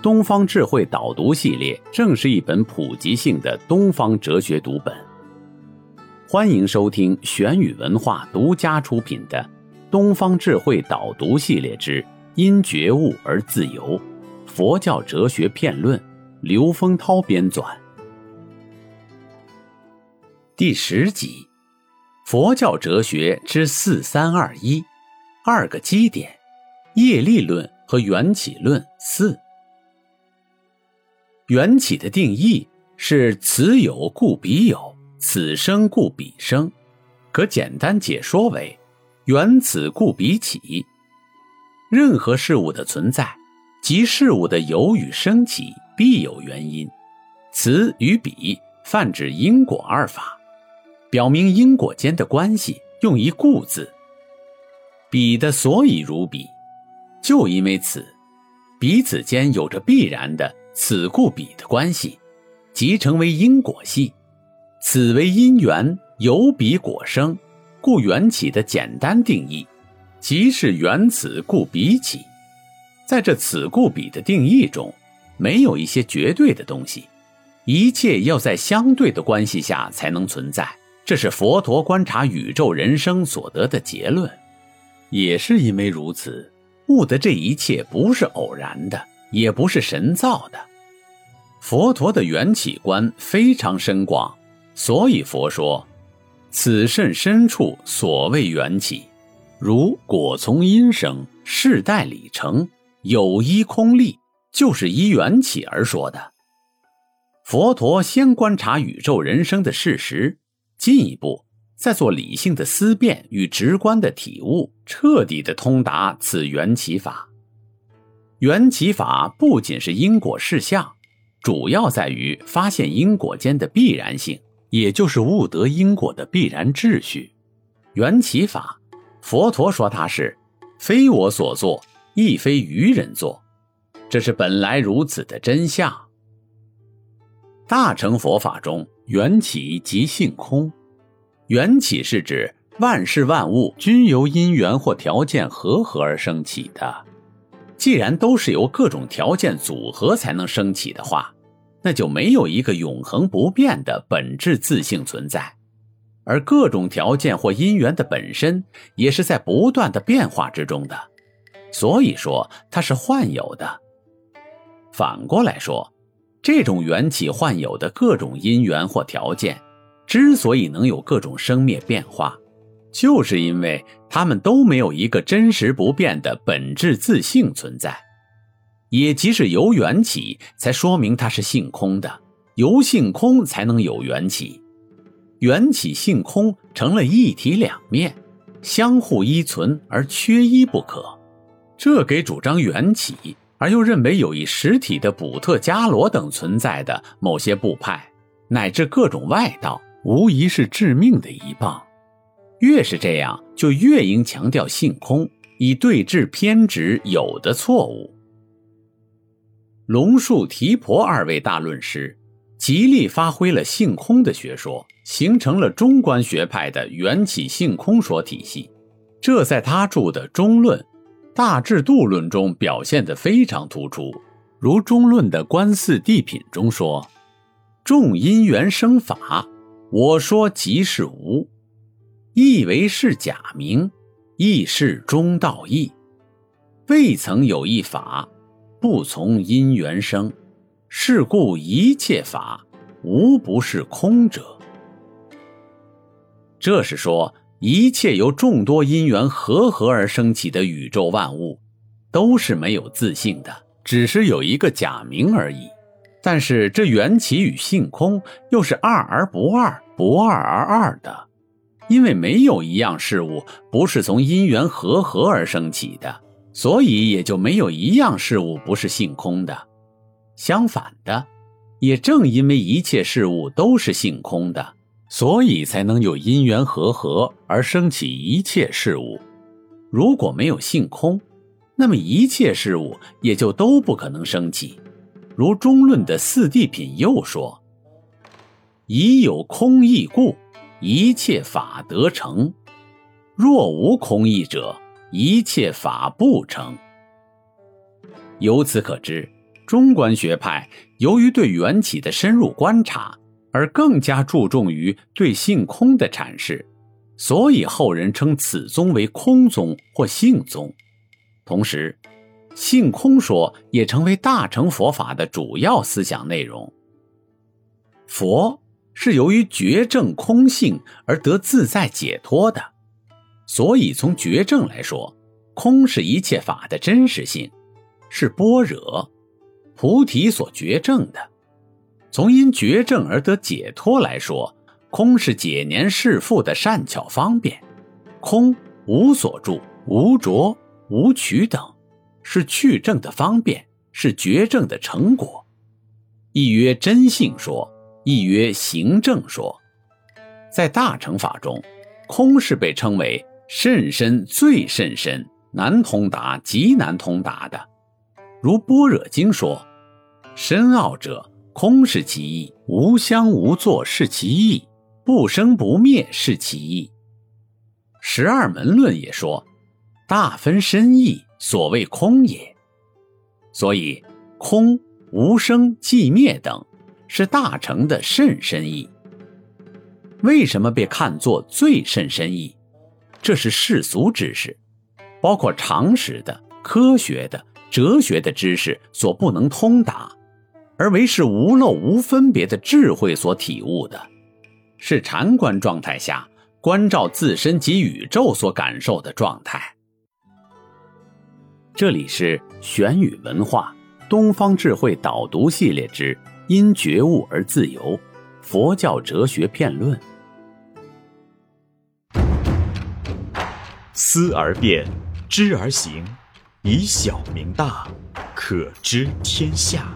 东方智慧导读系列正是一本普及性的东方哲学读本。欢迎收听玄宇文化独家出品的《东方智慧导读系列之因觉悟而自由：佛教哲学片论》，刘丰涛编纂。第十集，佛教哲学之四三二一，二个基点：业力论和缘起论四。缘起的定义是此有故彼有，此生故彼生，可简单解说为缘此故彼起。任何事物的存在，即事物的有与生起必有原因。此与彼泛指因果二法。表明因果间的关系用一故字，彼的所以如彼，就因为此，彼此间有着必然的此故彼的关系，即成为因果系。此为因缘由彼果生，故缘起的简单定义，即是缘此故彼起。在这此故彼的定义中，没有一些绝对的东西，一切要在相对的关系下才能存在。这是佛陀观察宇宙人生所得的结论，也是因为如此，悟的这一切不是偶然的，也不是神造的。佛陀的缘起观非常深广，所以佛说：“此甚深处所谓缘起，如果从因生，世代理成，有依空立，就是依缘起而说的。”佛陀先观察宇宙人生的事实。进一步再做理性的思辨与直观的体悟，彻底的通达此缘起法。缘起法不仅是因果事项，主要在于发现因果间的必然性，也就是悟得因果的必然秩序。缘起法，佛陀说它是非我所作，亦非愚人作，这是本来如此的真相。大乘佛法中。缘起即性空，缘起是指万事万物均由因缘或条件合合而生起的。既然都是由各种条件组合才能升起的话，那就没有一个永恒不变的本质自性存在。而各种条件或因缘的本身也是在不断的变化之中的，所以说它是幻有的。反过来说。这种缘起幻有的各种因缘或条件，之所以能有各种生灭变化，就是因为他们都没有一个真实不变的本质自性存在。也即是由缘起，才说明它是性空的；由性空，才能有缘起。缘起性空成了一体两面，相互依存而缺一不可。这给主张缘起。而又认为有一实体的补特伽罗等存在的某些部派，乃至各种外道，无疑是致命的一棒。越是这样，就越应强调性空，以对治偏执有的错误。龙树、提婆二位大论师，极力发挥了性空的学说，形成了中观学派的缘起性空说体系。这在他著的《中论》。大智度论中表现得非常突出，如中论的观四谛品中说：“众因缘生法，我说即是无，亦为是假名，亦是中道义。未曾有一法不从因缘生，是故一切法无不是空者。”这是说。一切由众多因缘合合而生起的宇宙万物，都是没有自性的，只是有一个假名而已。但是这缘起与性空又是二而不二，不二而二的，因为没有一样事物不是从因缘合合而生起的，所以也就没有一样事物不是性空的。相反的，也正因为一切事物都是性空的，所以才能有因缘和合而生起一切事物。如果没有性空，那么一切事物也就都不可能生起。如中论的四谛品又说：“已有空义故，一切法得成；若无空义者，一切法不成。”由此可知，中观学派由于对缘起的深入观察，而更加注重于对性空的阐释，所以后人称此宗为空宗或性宗。同时，性空说也成为大乘佛法的主要思想内容。佛是由于觉证空性而得自在解脱的，所以从觉证来说，空是一切法的真实性，是般若、菩提所觉证的；从因觉证而得解脱来说，空是解年释复的善巧方便，空无所住、无着、无取等。是去证的方便，是觉证的成果。亦曰真性说，亦曰行正说。在大乘法中，空是被称为甚深、最甚深、难通达、极难通达的。如般若经说：“深奥者，空是其意；无相无作是其意；不生不灭是其意。”十二门论也说：“大分深义。”所谓空也，所以空无生寂灭等是大乘的甚深意。为什么被看作最甚深意？这是世俗知识，包括常识的、科学的、哲学的知识所不能通达，而为是无漏无分别的智慧所体悟的，是禅观状态下关照自身及宇宙所感受的状态。这里是玄宇文化东方智慧导读系列之《因觉悟而自由》，佛教哲学辩论。思而变，知而行，以小明大，可知天下。